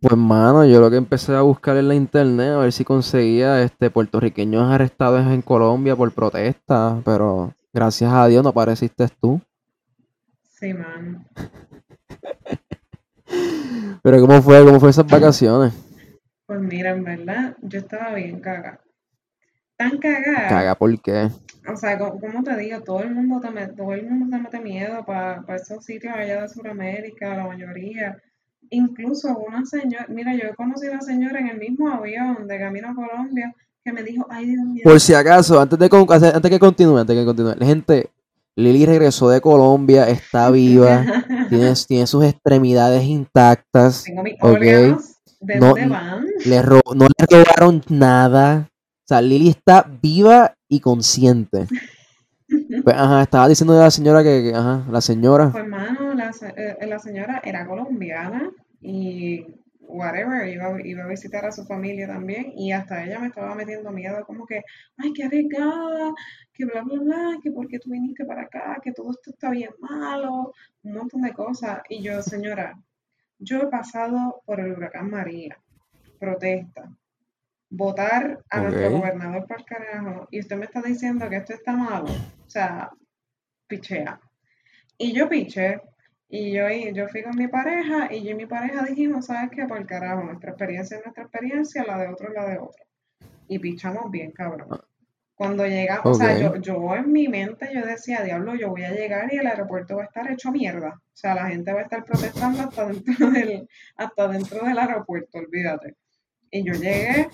Pues mano, yo lo que empecé a buscar en la internet a ver si conseguía este puertorriqueños arrestados en Colombia por protesta, pero gracias a Dios no apareciste tú. Sí, mano. Pero ¿cómo fue? ¿Cómo fue esas vacaciones? Pues mira, en verdad, yo estaba bien cagada. Tan cagada. Caga, ¿por qué? O sea, co- como te digo, todo el mundo te, todo el mundo te mete miedo para esos sitios allá de Sudamérica, la mayoría. Incluso una señora, mira, yo he conocido a una señora en el mismo avión de camino a Colombia que me dijo, ay Dios mío, Por si acaso, antes de antes que continúe, antes que continúe, gente, Lili regresó de Colombia, está viva, tiene, tiene sus extremidades intactas, tengo mis ok. órganos, ¿de No, van? le ro- no le robaron nada. O sea, Lili está viva y consciente. Pues, ajá, estaba diciendo de la señora que, que, ajá, la señora. Pues mano, la, se- eh, la señora era colombiana y whatever, iba, iba a visitar a su familia también y hasta ella me estaba metiendo miedo como que, ay, qué arriesgada, que bla, bla, bla, que por qué tú viniste para acá, que todo esto está bien malo, un montón de cosas. Y yo, señora, yo he pasado por el huracán María, protesta, votar a nuestro gobernador para el carajo y usted me está diciendo que esto está malo. O sea, pichea. Y yo piché, y yo, y yo fui con mi pareja, y yo y mi pareja dijimos, ¿sabes qué? Por carajo, nuestra experiencia es nuestra experiencia, la de otro es la de otro. Y pichamos bien, cabrón. Cuando llegamos, o sea, yo, yo en mi mente yo decía, diablo, yo voy a llegar y el aeropuerto va a estar hecho mierda. O sea, la gente va a estar protestando hasta dentro del, hasta dentro del aeropuerto, olvídate. Y yo llegué,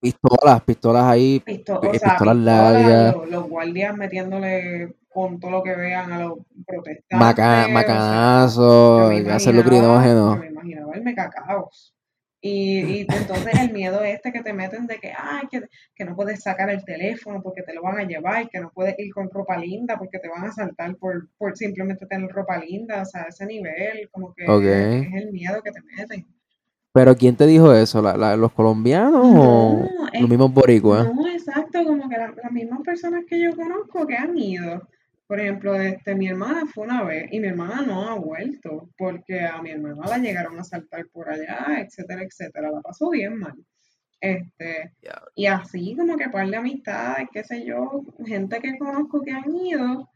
Pistolas, pistolas ahí, pisto- pi- o sea, pistolas largas, los, los guardias metiéndole con todo lo que vean a los protestantes, maca- macanazos, me gases imaginaba, yo lacrimógenos. me imaginaba el mecacaos. Y, y entonces el miedo este que te meten de que, ay, que, que no puedes sacar el teléfono porque te lo van a llevar, que no puedes ir con ropa linda porque te van a asaltar por, por simplemente tener ropa linda, o sea, ese nivel, como que Ok. es el miedo que te meten. Pero ¿quién te dijo eso? ¿La- la- ¿Los colombianos o No, los mismos boricuas? No, exacto, como que la- las mismas personas que yo conozco que han ido. Por ejemplo, este, mi hermana fue una vez y mi hermana no ha vuelto porque a mi hermana la llegaron a saltar por allá, etcétera, etcétera. La pasó bien mal. Este, y así como que par de amistades, qué sé yo, gente que conozco que han ido,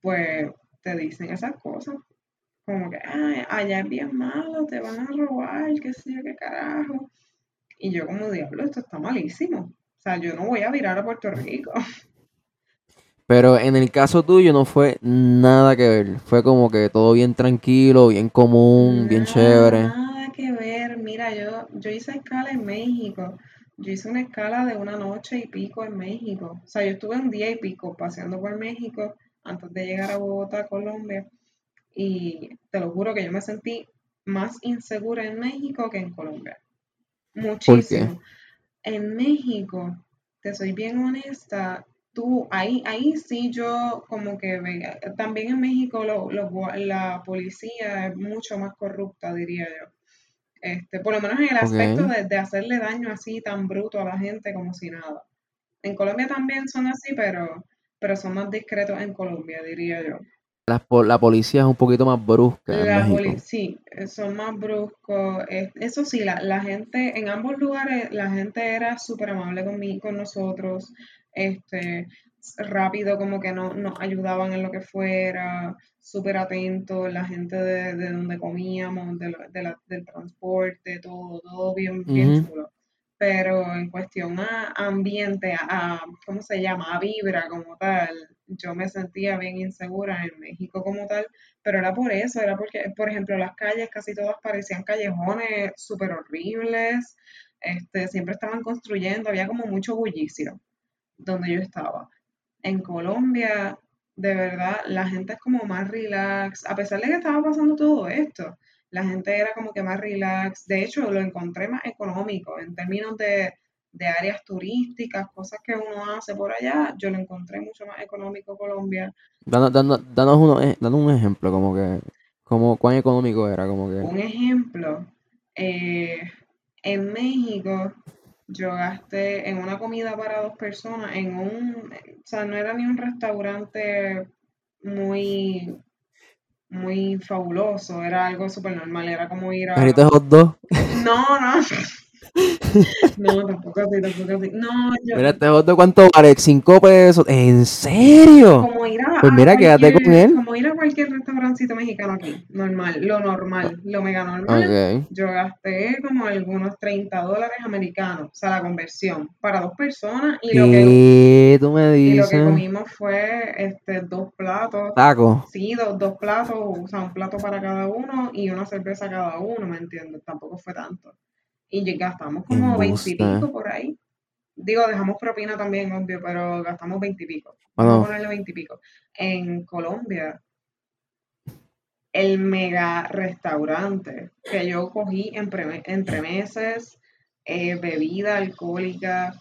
pues te dicen esas cosas. Como que, "Ay, allá es bien malo, te van a robar, qué sé yo, qué carajo. Y yo como diablo, esto está malísimo. O sea, yo no voy a virar a Puerto Rico. Pero en el caso tuyo no fue nada que ver. Fue como que todo bien tranquilo, bien común, bien chévere. nada que ver. Mira, yo, yo hice escala en México. Yo hice una escala de una noche y pico en México. O sea, yo estuve un día y pico paseando por México antes de llegar a Bogotá, Colombia. Y te lo juro que yo me sentí más insegura en México que en Colombia. ¿Por qué? Muchísimo. En México, te soy bien honesta, tú, ahí, ahí sí yo como que ve- también en México lo- la policía es mucho más corrupta, diría yo. Este, por lo menos en el aspecto de, de hacerle daño así tan bruto a la gente como si nada. En Colombia también son así, pero, pero son más discretos en Colombia, diría yo. La, la policía es un poquito más brusca en México. sí, son más bruscos. eh, Eso sí, la, la gente, en ambos lugares, la gente era súper amable conmi- con nosotros, este, rápido, como que no, nos ayudaban en lo que fuera, súper atentos, la gente de, de donde comíamos, de la- de la- del transporte, todo, todo bien, bien chulo. Pero en cuestión a ambiente, a, ¿cómo se llama? A vibra como tal, yo me sentía bien insegura en México como tal, pero era por eso, era porque, por ejemplo, las calles casi todas parecían callejones súper horribles, este, siempre estaban construyendo, había como mucho bullicio donde yo estaba. En Colombia, de verdad, la gente es como más relax, a pesar de que estaba pasando todo esto, la gente era como que más relax. De hecho, lo encontré más económico en términos de, de áreas turísticas, cosas que uno hace por allá, yo lo encontré mucho más económico Colombia. Danos, danos, danos uno, eh, danos un ejemplo, como que, como cuán económico era, como que. Un ejemplo, eh, en México yo gasté en una comida para dos personas, en un, o sea, no era ni un restaurante muy, muy fabuloso, era algo súper normal, era como ir a... ¿Trajiste hot dog? No, no. No, tampoco así, tampoco así. No, yo. Mira, este hot dog, ¿cuánto vale? Cinco pesos. ¿En serio? Como ir a, Pues a mira, quédate cualquier- con él. Como ir a cualquier restaurancito mexicano aquí. Normal, lo normal, lo mega normal. Yo gasté como algunos 30 dólares americanos, o sea, la conversión, para dos personas. Y lo que, ¿Qué tú me y lo que dices? comimos fue este, dos platos. Taco. Sí, dos, dos platos, o sea, un plato para cada uno y una cerveza cada uno, ¿me entiendes? Tampoco fue tanto. Y gastamos como veintipico por ahí. Digo, dejamos propina también, obvio, pero gastamos veintipico. Vamos a Bueno, ponerle veintipico. En Colombia, el mega restaurante que yo cogí entre, entre meses, eh, bebida alcohólica,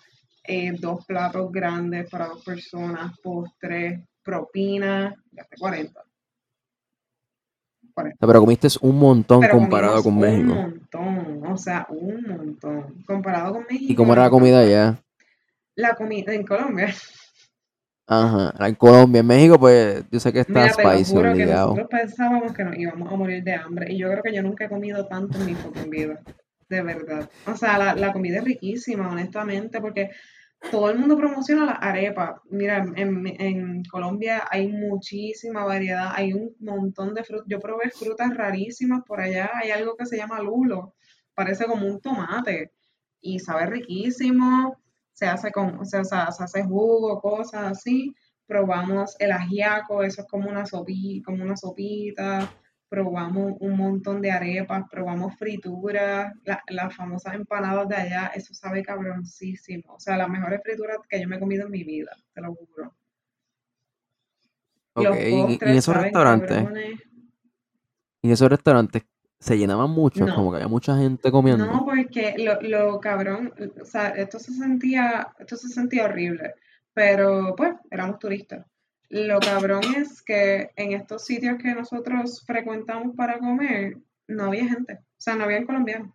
eh, dos platos grandes para dos personas, postre, propina, gasté 40. 40. pero comiste un montón Pero comparado con México. Un montón, o sea, un montón. Comparado con México. ¿Y cómo era la comida allá? La comida en Colombia. Ajá. En Colombia, en México, pues yo sé que está Mira, spicy, juro que obligado. nosotros pensábamos que nos íbamos a morir de hambre. Y yo creo que yo nunca he comido tanto en mi fucking vida. De verdad. O sea, la, la comida es riquísima, honestamente, porque todo el mundo promociona la arepa. Mira, en, en Colombia hay muchísima variedad, hay un montón de frutas. Yo probé frutas rarísimas por allá. Hay algo que se llama lulo. Parece como un tomate. Y sabe riquísimo. Se hace con, o sea, se hace jugo, cosas así probamos el ajiaco, eso es como una sopi, como una sopita, probamos un montón de arepas, probamos frituras, la- las famosas empanadas de allá, eso sabe cabroncísimo, o sea, las mejores frituras que yo me he comido en mi vida, te lo juro. Ok, y- en esos restaurantes, cabrones. y esos restaurantes se llenaban mucho, No, como que había mucha gente comiendo. No, porque lo, lo cabrón, o sea, esto se sentía, esto se sentía horrible, pero pues éramos turistas. Lo cabrón es que en estos sitios que nosotros frecuentamos para comer, no había gente, o sea, no había colombianos,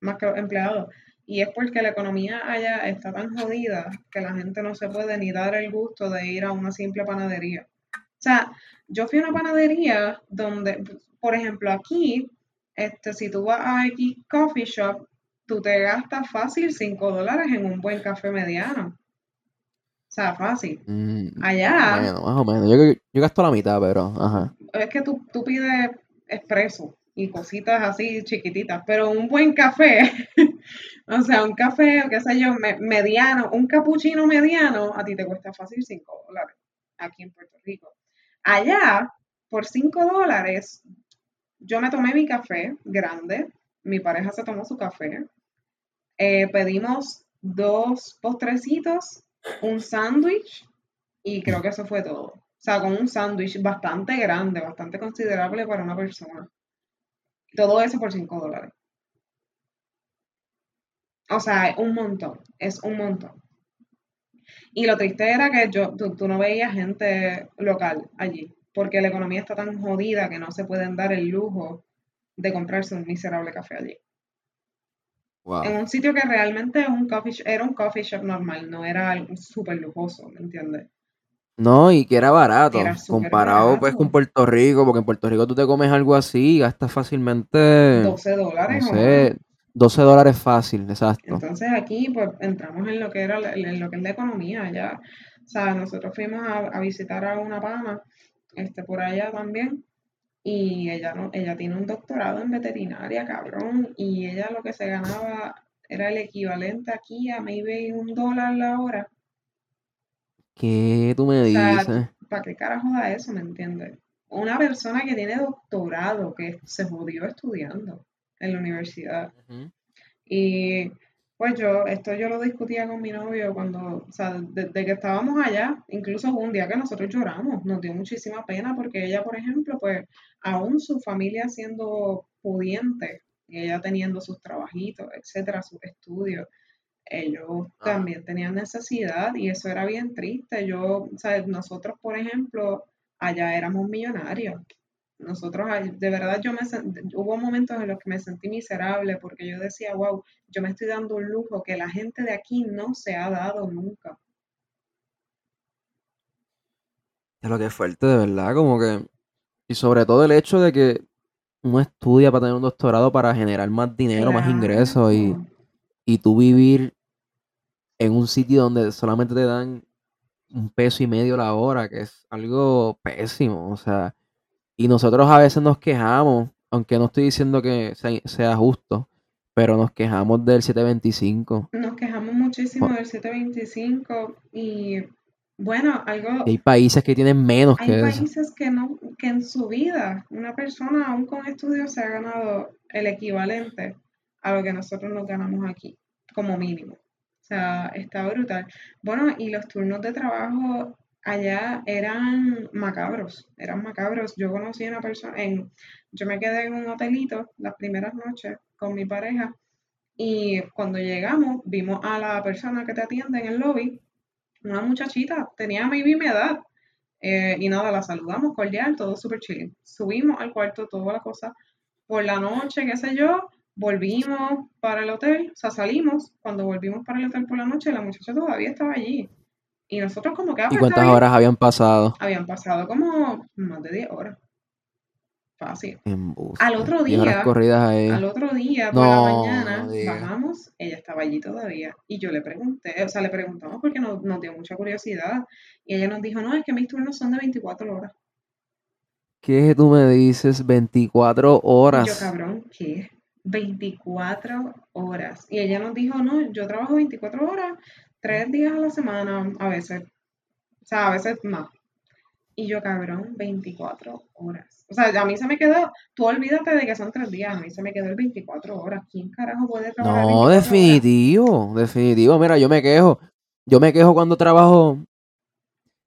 más que empleados. Y es porque la economía allá está tan jodida que la gente no se puede ni dar el gusto de ir a una simple panadería. O sea, yo fui a una panadería donde, por ejemplo, aquí, este, si tú vas a X Coffee Shop, tú te gastas fácil 5 dólares en un buen café mediano. O sea, fácil. Mm, Allá, bueno, más o menos. Yo, yo gasto la mitad, pero, ajá. es que tú, tú pides expreso y cositas así chiquititas, pero un buen café, o sea, un café, qué sé yo, me- mediano, un capuchino mediano, a ti te cuesta fácil 5 dólares aquí en Puerto Rico. Allá, por 5 dólares, yo me tomé mi café grande, mi pareja se tomó su café, eh, pedimos dos postrecitos, un sándwich y creo que eso fue todo. O sea, con un sándwich bastante grande, bastante considerable para una persona. Todo eso por 5 dólares. O sea, un montón, es un montón. Y lo triste era que yo, tú, tú no veías gente local allí, porque la economía está tan jodida que no se pueden dar el lujo de comprarse un miserable café allí. Wow. En un sitio que realmente es un coffee era un coffee shop normal, no era algo súper lujoso, ¿me entiendes? No, y que era barato, Era comparado pues con. Puerto Rico, porque en Puerto Rico tú te comes algo así y gastas fácilmente, 12 no dólares o más. sé, 12 dólares fácil, exacto. Entonces aquí pues entramos en lo que era en lo que es la economía ya. O sea, nosotros fuimos a, a visitar a una pana, este, por allá también, y ella no, ella tiene un doctorado en veterinaria, cabrón, y ella lo que se ganaba era el equivalente aquí a maybe un dólar la hora. ¿Qué tú me O sea, dices? ¿para qué carajo da eso, me entiendes? Una persona que tiene doctorado, que se jodió estudiando en la universidad. Y pues yo, esto yo lo discutía con mi novio cuando, o sea, desde que estábamos allá, incluso hubo un día que nosotros lloramos, nos dio muchísima pena porque ella, por ejemplo, pues aún su familia siendo pudiente, y ella teniendo sus trabajitos, etcétera, sus estudios, ellos Ah. también tenían necesidad y eso era bien triste. Yo, o sea, nosotros, por ejemplo, allá éramos millonarios. Nosotros, de verdad, yo me hubo momentos en los que me sentí miserable porque yo decía, wow, yo me estoy dando un lujo que la gente de aquí no se ha dado nunca. Es lo que es fuerte, de verdad, como que... Y sobre todo el hecho de que uno estudia para tener un doctorado para generar más dinero, más ingresos y, y tú vivir en un sitio donde solamente te dan un peso y medio la hora, que es algo pésimo, o sea, y nosotros a veces nos quejamos, aunque no estoy diciendo que sea, sea justo, pero nos quejamos del 725. Nos quejamos muchísimo del 725 y bueno, algo, hay países que tienen menos hay que eso. países que no, que en su vida una persona aún con estudios se ha ganado el equivalente a lo que nosotros nos ganamos aquí, como mínimo. O sea, está brutal. Bueno, y los turnos de trabajo allá eran macabros, eran macabros. Yo conocí a una persona, en, yo me quedé en un hotelito las primeras noches con mi pareja y cuando llegamos vimos a la persona que te atiende en el lobby, una muchachita, tenía maybe mi edad. eh, y nada, la saludamos cordial, todo súper chill. Subimos al cuarto, toda la cosa. Por la noche, qué sé yo, volvimos para el hotel, o sea, salimos. Cuando volvimos para el hotel por la noche, la muchacha todavía estaba allí. Y nosotros como que, ah, ¿Y pues, cuántas bien. horas habían pasado? Habían pasado como más de 10 horas. Fácil. Al otro 10 horas día, corridas ahí. al otro día, por la mañana, bajamos, ella estaba allí todavía. Y yo le pregunté, o sea, le preguntamos porque nos, nos dio mucha curiosidad. Y ella nos dijo, no, es que mis turnos son de 24 horas. ¿Qué tú me dices? 24 Y yo, horas. cabrón, ¿qué? 24 horas. Y ella nos dijo, no, yo trabajo 24 horas, tres días a la semana, a veces. O sea, a veces más. Y yo, cabrón, 24 horas. O sea, a mí se me quedó, tú olvídate de que son tres días, a mí se me quedó el 24 horas. ¿Quién carajo puede trabajar No, 24 horas? definitivo, definitivo. Mira, yo me quejo. Yo me quejo cuando trabajo,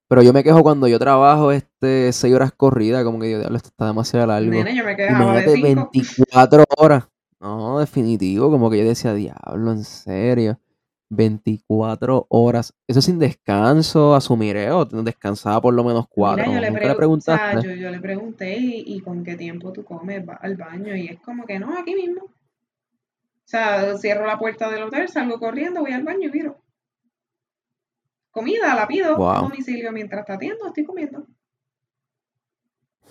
pero yo me quejo cuando yo trabajo este 6 horas corridas, como que yo, diablo, esto está demasiado largo. Nene, yo me quedaba de Imagínate 5. 24 horas. No, definitivo, como que yo decía, diablo, en serio. 24 horas. Eso sin descanso, asumiré, o descansaba por lo menos 4. Mira, yo le, yo, yo le pregunté y, y con qué tiempo tú comes al baño y es como que no, aquí mismo. O sea, cierro la puerta del hotel, salgo corriendo, voy al baño y viro. Comida, la pido a domicilio mientras te atiendo, estoy comiendo.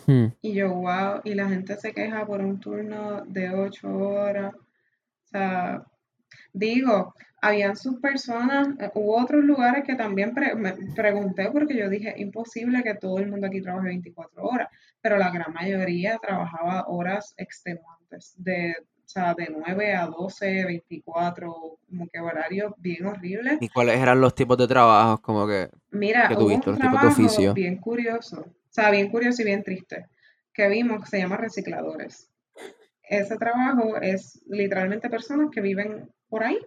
Hmm. Y yo, wow, y la gente se queja por un turno de ocho horas. O sea, digo, habían sus personas, eh, hubo otros lugares que también pre- me pregunté porque yo dije, imposible que todo el mundo aquí trabaje 24 horas, pero la gran mayoría trabajaba horas extenuantes, de, o sea, de 9 a 12, 24, como que horarios bien horribles. ¿Y cuáles eran los tipos de trabajos como que, Mira, que hubo tuviste, un los tipos de oficio? bien curioso, o sea, bien curioso y bien triste, que vimos que se llama recicladores. Ese trabajo es literalmente personas que viven por ahí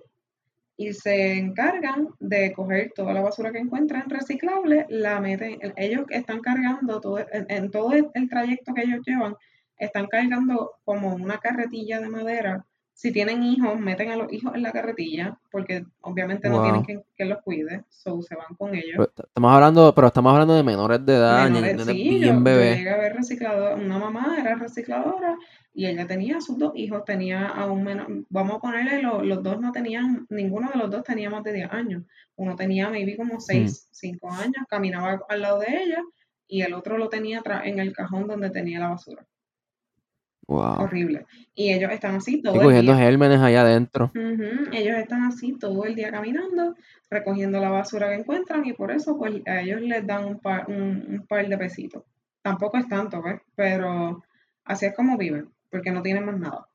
y se encargan de coger toda la basura que encuentran reciclable, la meten, ellos están cargando todo, en, en todo el, trayecto que ellos llevan, están cargando como una carretilla de madera. Si tienen hijos, meten a los hijos en la carretilla, porque obviamente no tienen quien, quien los cuide, so se van con ellos. Pero estamos hablando, pero estamos hablando de menores de edad, Menores, sí, yo, bien yo bebés. llegué a ver recicladora, una mamá era recicladora y ella tenía sus dos hijos, tenía a un menor, vamos a ponerle, lo- los dos no tenían, ninguno de los dos tenía más de 10 años, uno tenía maybe como Hmm. 6, 5 años, caminaba al lado de ella y el otro lo tenía en el cajón donde tenía la basura, Wow. horrible. Y ellos están así Y todo el cogiendo día. gérmenes allá adentro. Ellos están así todo el día caminando, recogiendo la basura que encuentran y por eso pues a ellos les dan un par, un, un par de pesitos. Tampoco es tanto, ¿ves? Pero así es como viven, porque no tienen más nada.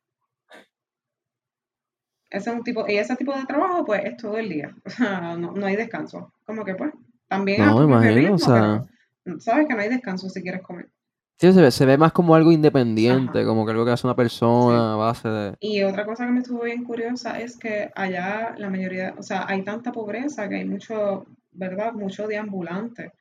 Ese es un tipo, y ese tipo de trabajo pues es todo el día, o sea, no, no hay descanso. Como que pues, también No, imagino, o sea, pero sabes que no hay descanso si quieres comer. Sí, se ve, se ve más como algo Ajá, independiente, como que algo que hace una persona a base de... Y otra cosa que me estuvo bien curiosa es que allá la mayoría, o sea, hay tanta pobreza que hay mucho, ¿verdad? Mucho de ambulante.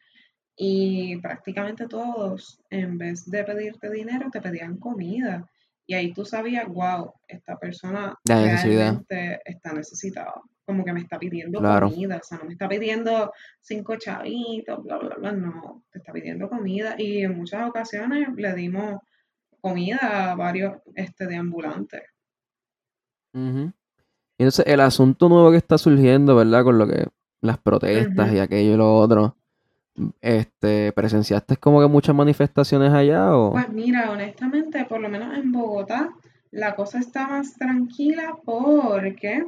Y prácticamente todos, en vez de pedirte dinero, te pedían comida. Y ahí tú sabías, wow, esta persona La realmente está necesitada. Como que me está pidiendo claro. comida, o sea, no me está pidiendo cinco chavitos, bla, bla, bla, no, te está pidiendo comida. Y en muchas ocasiones le dimos comida a varios este, de ambulantes. Entonces el asunto nuevo que está surgiendo, ¿verdad? Con lo que las protestas y aquello y lo otro. este, ¿presenciaste como que muchas manifestaciones allá o? Pues mira, honestamente, por lo menos en Bogotá, la cosa está más tranquila porque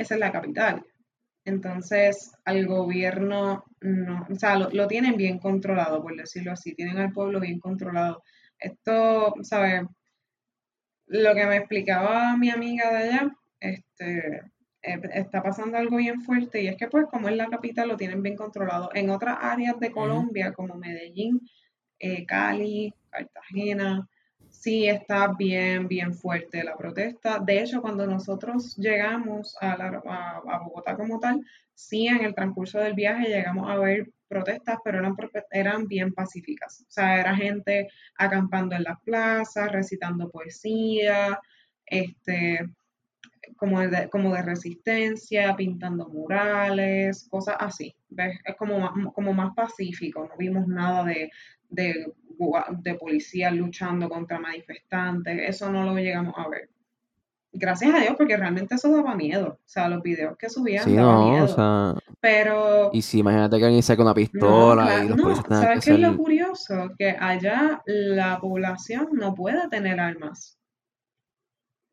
esa es la capital. Entonces, al gobierno no, o sea, lo, tienen bien controlado, por decirlo así, tienen al pueblo bien controlado. Esto, ¿sabes? Lo que me explicaba mi amiga de allá, este, eh, está pasando algo bien fuerte y es que pues como es la capital lo tienen bien controlado. En otras áreas de Colombia, como Medellín, eh, Cali, Cartagena, sí está bien, bien fuerte la protesta. De hecho, cuando nosotros llegamos a, a, Bogotá como tal, sí en el transcurso del viaje llegamos a ver protestas, pero eran, eran bien pacíficas. O sea, era gente acampando en las plazas, recitando poesía, este, como de, como de resistencia, pintando murales, cosas así. ¿ves? Es como, como más pacífico, no vimos nada de, de, de policías luchando contra manifestantes, eso no lo llegamos a ver. Gracias a Dios, porque realmente eso daba miedo. O sea, los videos que subían sí, daban miedo. pero. Y si imagínate que alguien saca una pistola y los no, ¿Sabes qué es lo curioso? Que allá la población no puede tener armas.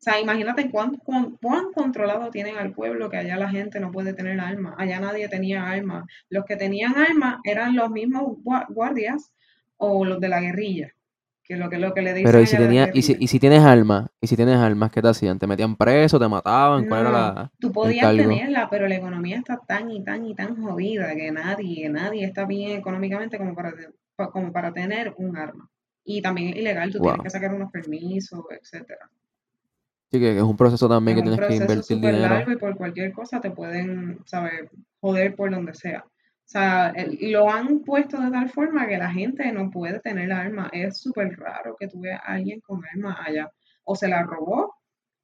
O sea, imagínate cuán, cuán, controlado tienen al pueblo que allá la gente no puede tener armas. Allá nadie tenía armas. Los que tenían armas eran los mismos guardias o los de la guerrilla. Que lo que, lo que le dicen Pero ¿y si, tenía, y, si, y si tienes armas? ¿Y si tienes armas, qué te hacían? ¿Te metían preso? ¿Te mataban? ¿Cuál era la, Tú podías tenerla, pero la economía está tan y tan y tan jodida que nadie, nadie está bien económicamente como para, como para tener un arma. Y también es ilegal, tú tienes que sacar unos permisos, etcétera. Sí, que es un proceso también que tienes que invertir dinero. largo y por cualquier cosa te pueden, ¿sabes? Joder por donde sea. O sea, lo han puesto de tal forma que la gente no puede tener arma. Es súper raro que tú veas a alguien con arma allá. O se la robó,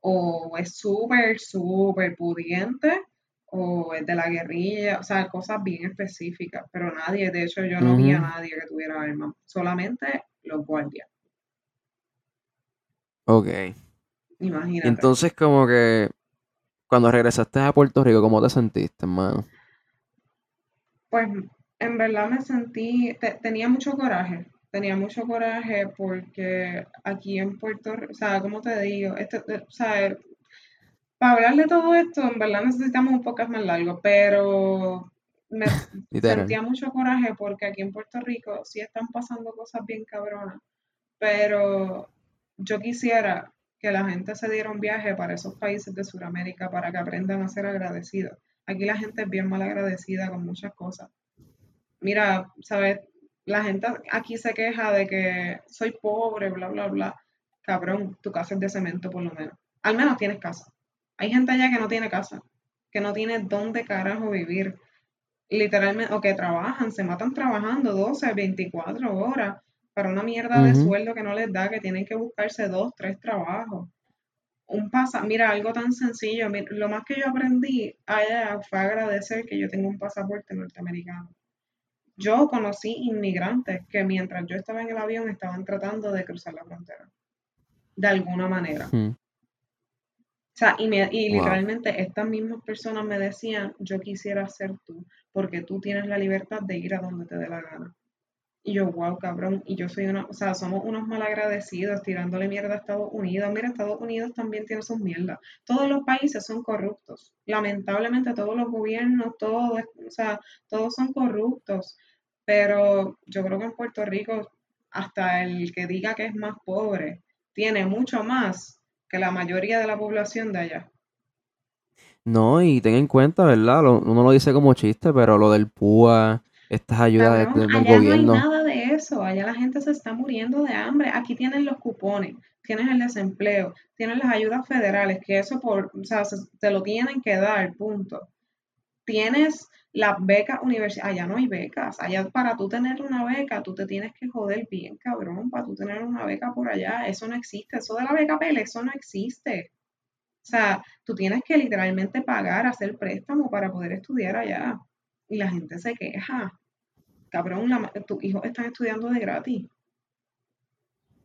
o es súper, súper pudiente, o es de la guerrilla. O sea, cosas bien específicas. Pero nadie, de hecho, yo no vi a nadie que tuviera arma. Solamente los guardias. Ok. Imagínate. Entonces, como que cuando regresaste a Puerto Rico, ¿cómo te sentiste, hermano? Pues en verdad me sentí, tenía mucho coraje, tenía mucho coraje porque aquí en Puerto Rico, o sea, como te digo, este, o sea, para hablar de todo esto, en verdad necesitamos un poco más largo, pero me sentía mucho coraje porque aquí en Puerto Rico sí están pasando cosas bien cabronas, pero yo quisiera que la gente se diera un viaje para esos países de Sudamérica para que aprendan a ser agradecidos. Aquí la gente es bien mal agradecida con muchas cosas. Mira, ¿sabes? La gente aquí se queja de que soy pobre, bla, bla, bla. Cabrón, tu casa es de cemento por lo menos. Al menos tienes casa. Hay gente allá que no tiene casa, que no tiene dónde carajo vivir. Literalmente, o que trabajan, se matan trabajando 12, 24 horas para una mierda de sueldo que no les da, que tienen que buscarse dos, tres trabajos un pasa, mira, algo tan sencillo, lo más que yo aprendí allá fue agradecer que yo tengo un pasaporte norteamericano. Yo conocí inmigrantes que mientras yo estaba en el avión estaban tratando de cruzar la frontera, de alguna manera. Hmm. O sea, y, y literalmente estas mismas personas me decían, yo quisiera ser tú, porque tú tienes la libertad de ir a donde te dé la gana. Y yo, wow, cabrón, y yo soy una, o sea, somos unos malagradecidos tirándole mierda a Estados Unidos. Mira, Estados Unidos también tiene sus mierdas. Todos los países son corruptos. Lamentablemente todos los gobiernos, todos, o sea, todos son corruptos. Pero yo creo que en Puerto Rico, hasta el que diga que es más pobre, tiene mucho más que la mayoría de la población de allá. No, y ten en cuenta, ¿verdad? uno lo dice como chiste, pero lo del PUA, estas ayudas del, gobierno. No hay nada de eso, allá la gente se está muriendo de hambre. Aquí tienen los cupones, tienes el desempleo, tienes las ayudas federales, que eso por, o sea, te lo tienen que dar, punto. Tienes las becas universitarias, allá no hay becas, allá para tú tener una beca, tú te tienes que joder bien, cabrón, para tú tener una beca por allá, eso no existe, eso de la beca PL, eso no existe. O sea, tú tienes que literalmente pagar, hacer préstamo para poder estudiar allá. Y la gente se queja cabrón, tus hijos están estudiando de gratis.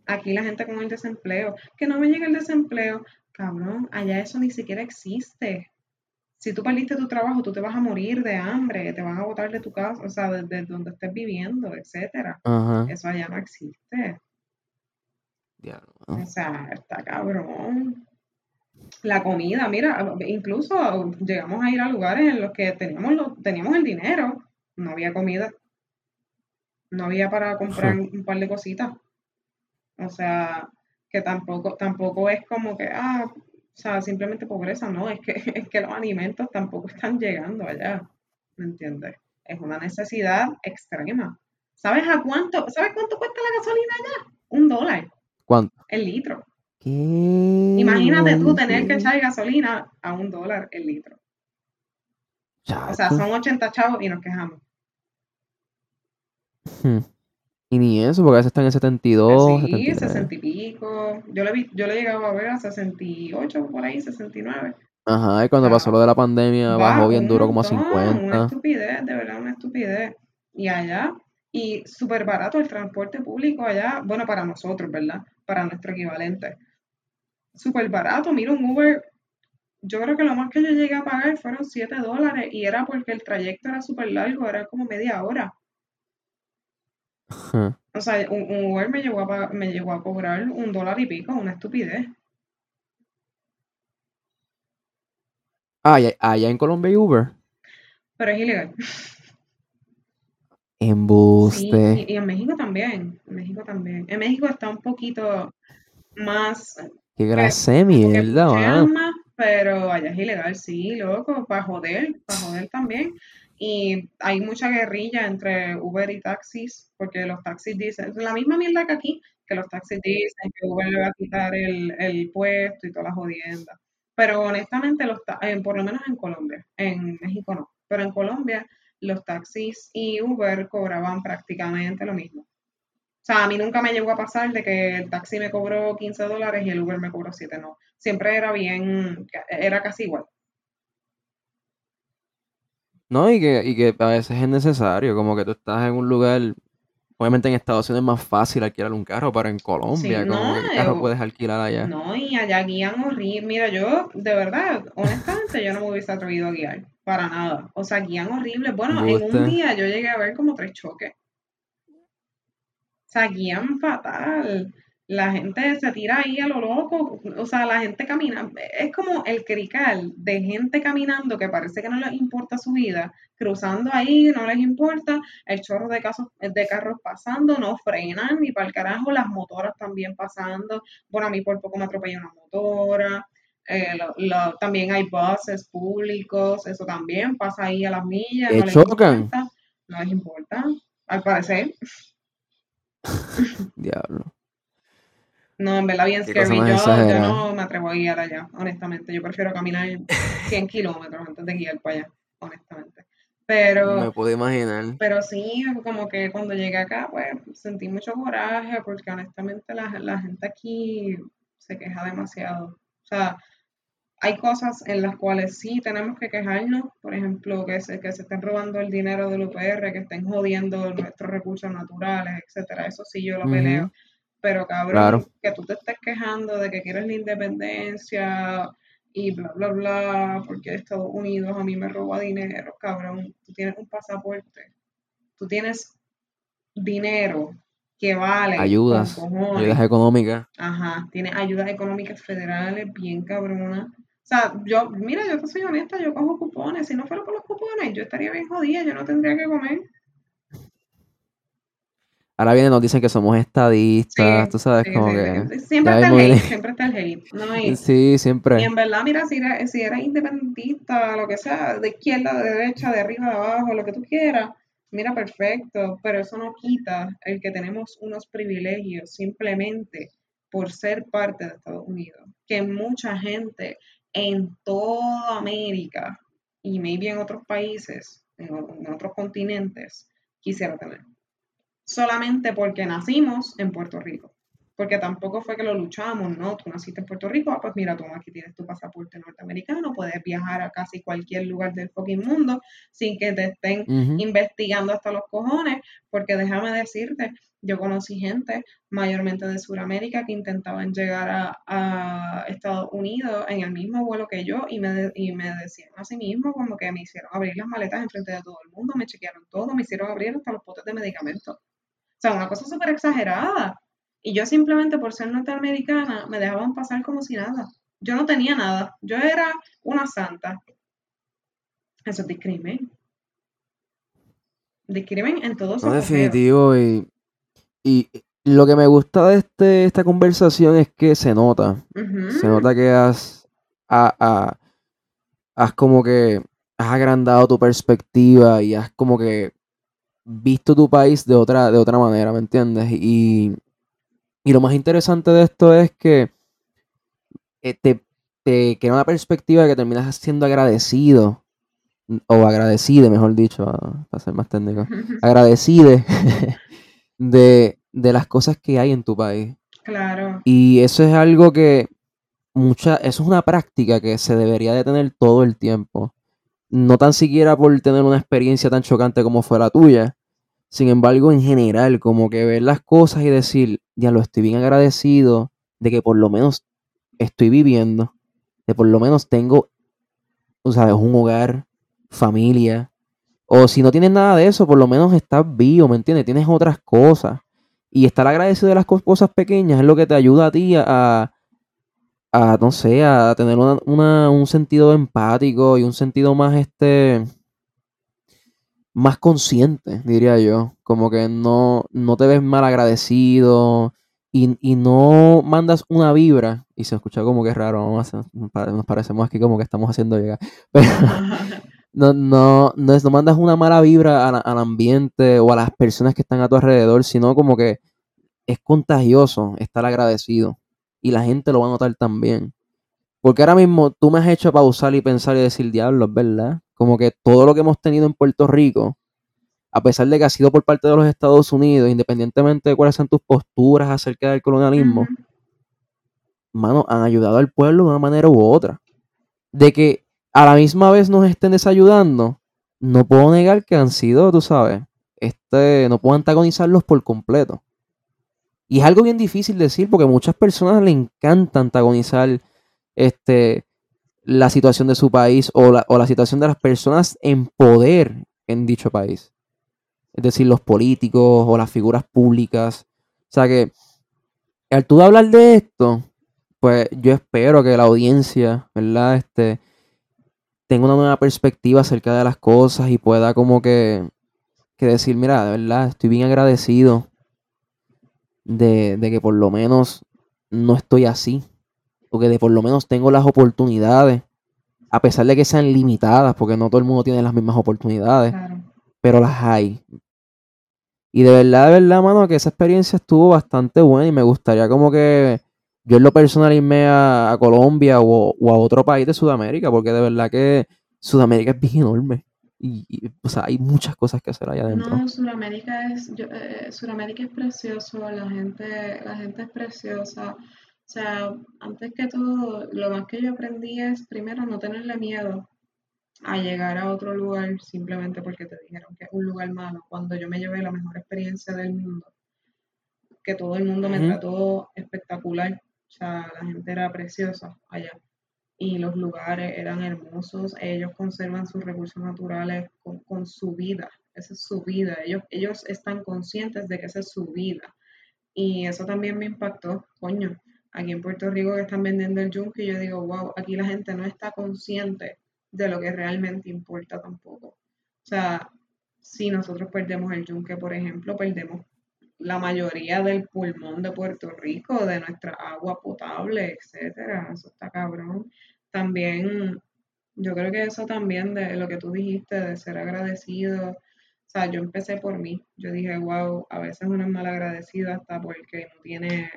Aquí la gente con el desempleo, que no me llegue el desempleo, cabrón, allá eso ni siquiera existe. Si tú perdiste tu trabajo, tú te vas a morir de hambre, te van a botar de tu casa, o sea, desde donde estés viviendo, etcétera. Eso allá no existe. O sea, está cabrón. La comida, mira, incluso llegamos a ir a lugares en los que teníamos, lo- teníamos el dinero, no había comida, no había para comprar un par de cositas. O sea, que tampoco, tampoco es como que, ah, o sea, simplemente pobreza, no, es que, es que los alimentos tampoco están llegando allá, ¿me entiendes? Es una necesidad extrema. ¿Sabes a cuánto, sabes cuánto cuesta la gasolina allá? Un dólar ¿Cuánto? el litro. ¿Qué? Imagínate tú tener que echar gasolina a un dólar el litro. O sea, son 80 chavos y nos quejamos. Hmm. Y ni eso, porque a veces están en 72, sí, 79. 60 y pico. Yo le vi, yo le llegaba a ver a 68 por ahí, 69. Ajá, y cuando pasó lo de la pandemia bajó bien duro como a montón, Una 50. estupidez, de verdad, una estupidez. Y allá, y súper barato el transporte público allá, bueno, para nosotros, ¿verdad? Para nuestro equivalente. Súper barato, mira un Uber, yo creo que lo más que yo llegué a pagar fueron 7 dólares y era porque el trayecto era súper largo, era como media hora. O sea, un, un Uber me llegó a, me llegó a cobrar un dólar y pico, una estupidez. Ah, allá en Colombia hay Uber. Pero es ilegal. Sí, Embuste. y, y en México también, en México también. En México está un poquito más, Qué clase de mierda, más, pero allá es ilegal, sí, loco, para joder, para joder también. Y hay mucha guerrilla entre Uber y taxis, porque los taxis dicen, la misma mierda que aquí, que los taxis dicen que Uber le va a quitar el, el puesto y todas las jodiendas. Pero honestamente, los ta- eh, por lo menos en Colombia, en México no, pero en Colombia los taxis y Uber cobraban prácticamente lo mismo. O sea, a mí nunca me llegó a pasar de que el taxi me cobró 15 dólares y el Uber me cobró 7, no. Siempre era bien, era casi igual. No, y que, y que a veces es necesario, como que tú estás en un lugar, obviamente en Estados Unidos es más fácil alquilar un carro, pero en Sí, Colombia, como no, que qué carro eh, puedes alquilar allá. no, y allá guían horrible. Mira, yo, de verdad, honestamente, yo no me hubiese atrevido a guiar, para nada. O sea, guían horrible. Bueno, en un día yo llegué a ver como tres choques. O sea, guían fatal. La gente se tira ahí a lo loco. O sea, la gente camina. Es como el crical de gente caminando que parece que no les importa su vida. Cruzando ahí, no les importa. El chorro de, casos, de carros pasando, no frenan ni para el carajo. Las motoras también pasando. Bueno, a mí por poco me atropella una motora. Eh, lo- lo- también hay buses públicos. Eso también pasa ahí a las millas. No les importa. No les importa. Al parecer. Diablo. No, en verdad bien scary. Yo, yo no me atrevo a guiar allá, honestamente. Yo prefiero caminar 100 kilómetros antes de guiar para allá, honestamente. Me Pero, puedo imaginar. pero sí, como que cuando llegué acá, pues sentí mucho coraje porque honestamente la, la gente aquí se queja demasiado. O sea, hay cosas en las cuales sí tenemos que quejarnos, por ejemplo, que se, que se estén robando el dinero del UPR, que estén jodiendo nuestros recursos naturales, etcétera. Eso sí yo lo peleo. Pero cabrón, Claro. que tú te estés quejando de que quieres la independencia y bla, bla, bla, porque Estados Unidos a mí me roba dinero, cabrón. Tú tienes un pasaporte, tú tienes dinero que vale Ayudas, ayudas económicas. Ajá, tienes ayudas económicas federales bien cabronas. O sea, yo, mira, yo te soy honesta, yo cojo cupones. Si no fuera por los cupones, yo estaría bien jodida, yo no tendría que comer. Ahora vienen nos dicen que somos estadistas, Sí, tú sabes, sí, como sí, que. Siempre está el hate, viene. siempre está el hate. No, y, Sí, y siempre. en verdad, mira, si eres, si eres independentista, lo que sea, de izquierda, de derecha, de arriba, de abajo, lo que tú quieras, mira, perfecto, pero eso no quita el que tenemos unos privilegios simplemente por ser parte de Estados Unidos, que mucha gente en toda América y maybe en otros países, en, otros continentes, quisiera tener solamente porque nacimos en Puerto Rico. Porque tampoco fue que lo luchamos, ¿no? Tú naciste en Puerto Rico, ah, pues mira, toma, aquí tienes tu pasaporte norteamericano, puedes viajar a casi cualquier lugar del fucking mundo sin que te estén investigando hasta los cojones, porque déjame decirte Yo conocí gente, mayormente de Sudamérica, que intentaban llegar a, Estados Unidos en el mismo vuelo que yo y me, y me decían a sí mismo como que me hicieron abrir las maletas en frente de todo el mundo, me chequearon todo, me hicieron abrir hasta los potes de medicamentos. O sea, una cosa súper exagerada. Y yo simplemente por ser norteamericana me dejaban pasar como si nada. Yo no tenía nada. Yo era una santa. Eso es discrimen. Discrimen en todos no, definitivo. Y, y lo que me gusta de este, esta conversación es que se nota. Se nota que has, has como que has agrandado tu perspectiva y has como que visto tu país de otra, de otra manera, ¿me entiendes? Y, y lo más interesante de esto es que eh, te, te crea una perspectiva de que terminas siendo agradecido, o agradecido, mejor dicho, para ser más técnico, agradecido de, de las cosas que hay en tu país. Claro. Y eso es algo que mucha, eso es una práctica que se debería de tener todo el tiempo. No tan siquiera por tener una experiencia tan chocante como fue la tuya. Sin embargo, en general, como que ver las cosas y decir, ya lo estoy bien agradecido de que por lo menos estoy viviendo, de por lo menos tengo, o sea, un hogar, familia, o si no tienes nada de eso, por lo menos estás vivo, ¿me entiendes? Tienes otras cosas. Y estar agradecido de las cosas pequeñas es lo que te ayuda a ti a, a no sé, a tener un sentido empático y un sentido más, este, más consciente, diría yo. Como que no, no te ves mal agradecido, y, no mandas una vibra, y se escucha como que es raro, nos parecemos aquí como que estamos haciendo llegar, pero no, no, no, mandas una mala vibra al, ambiente o a las personas que están a tu alrededor, sino como que es contagioso estar agradecido y la gente lo va a notar también. Porque ahora mismo tú me has hecho pausar y pensar y decir, diablo, es verdad. Como que todo lo que hemos tenido en Puerto Rico a pesar de que ha sido por parte de los Estados Unidos, independientemente de cuáles sean tus posturas acerca del colonialismo, mano, han ayudado al pueblo de una manera u otra. De que a la misma vez nos estén desayudando, no puedo negar que han sido, tú sabes, este, no puedo antagonizarlos por completo. Y es algo bien difícil decir porque a muchas personas le encanta antagonizar este, la situación de su país o la, o la situación de las personas en poder en dicho país es decir, los políticos o las figuras públicas. O sea que al tú hablar de esto, pues yo espero que la audiencia, ¿verdad? Este, tenga una nueva perspectiva acerca de las cosas y pueda como que, que decir, mira, de verdad, estoy bien agradecido de, de que por lo menos no estoy así. O que de por lo menos tengo las oportunidades, a pesar de que sean limitadas, porque no todo el mundo tiene las mismas oportunidades, pero las hay. Y de verdad, de verdad, mano, que esa experiencia estuvo bastante buena y me gustaría como que yo en lo personal irme a, Colombia o, a otro país de Sudamérica, porque de verdad que Sudamérica es bien enorme. Y, o sea, hay muchas cosas que hacer allá adentro. No, Sudamérica es, eh, Sudamérica es precioso, la gente, la gente es preciosa. O sea, antes que todo, lo más que yo aprendí es primero no tenerle miedo a llegar a otro lugar simplemente porque te dijeron que es un lugar malo, cuando yo me llevé la mejor experiencia del mundo, que todo el mundo me trató espectacular, o sea, la gente era preciosa allá. Y los lugares eran hermosos, ellos conservan sus recursos naturales con, su vida, esa es su vida, ellos, ellos están conscientes de que esa es su vida. Y eso también me impactó, coño, aquí en Puerto Rico que están vendiendo el yunque, yo digo, wow, aquí la gente no está consciente de lo que realmente importa tampoco. O sea, si nosotros perdemos el yunque, por ejemplo, perdemos la mayoría del pulmón de Puerto Rico, de nuestra agua potable, etcétera. Eso está cabrón. También, yo creo que eso también de lo que tú dijiste, de ser agradecido. O sea, yo empecé por mí. Yo dije, wow, a veces uno es mal agradecido hasta porque no tiene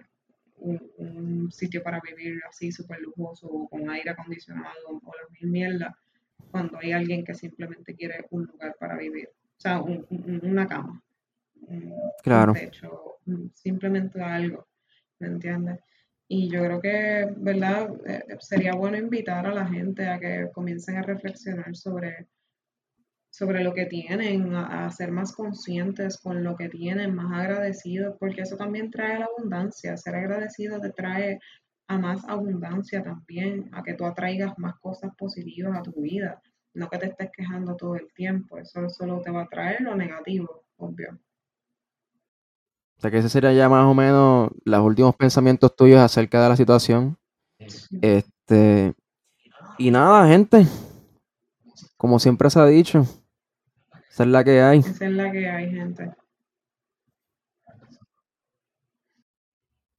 un, sitio para vivir así súper lujoso, con aire acondicionado o las mil mierdas, cuando hay alguien que simplemente quiere un lugar para vivir. O sea, una cama, claro. un techo, simplemente algo, ¿me entiendes? Y yo creo que, ¿verdad? Eh, sería bueno invitar a la gente a que comiencen a reflexionar sobre sobre lo que tienen, a, ser más conscientes con lo que tienen, más agradecidos, porque eso también trae la abundancia. Ser agradecido te trae a más abundancia también, a que tú atraigas más cosas positivas a tu vida, no que te estés quejando todo el tiempo, eso solo te va a traer lo negativo, obvio. Sea que ese sería ya más o menos los últimos pensamientos tuyos acerca de la situación. Este, y nada, gente, como siempre se ha dicho, esa es la que hay. Esa es la que hay, gente.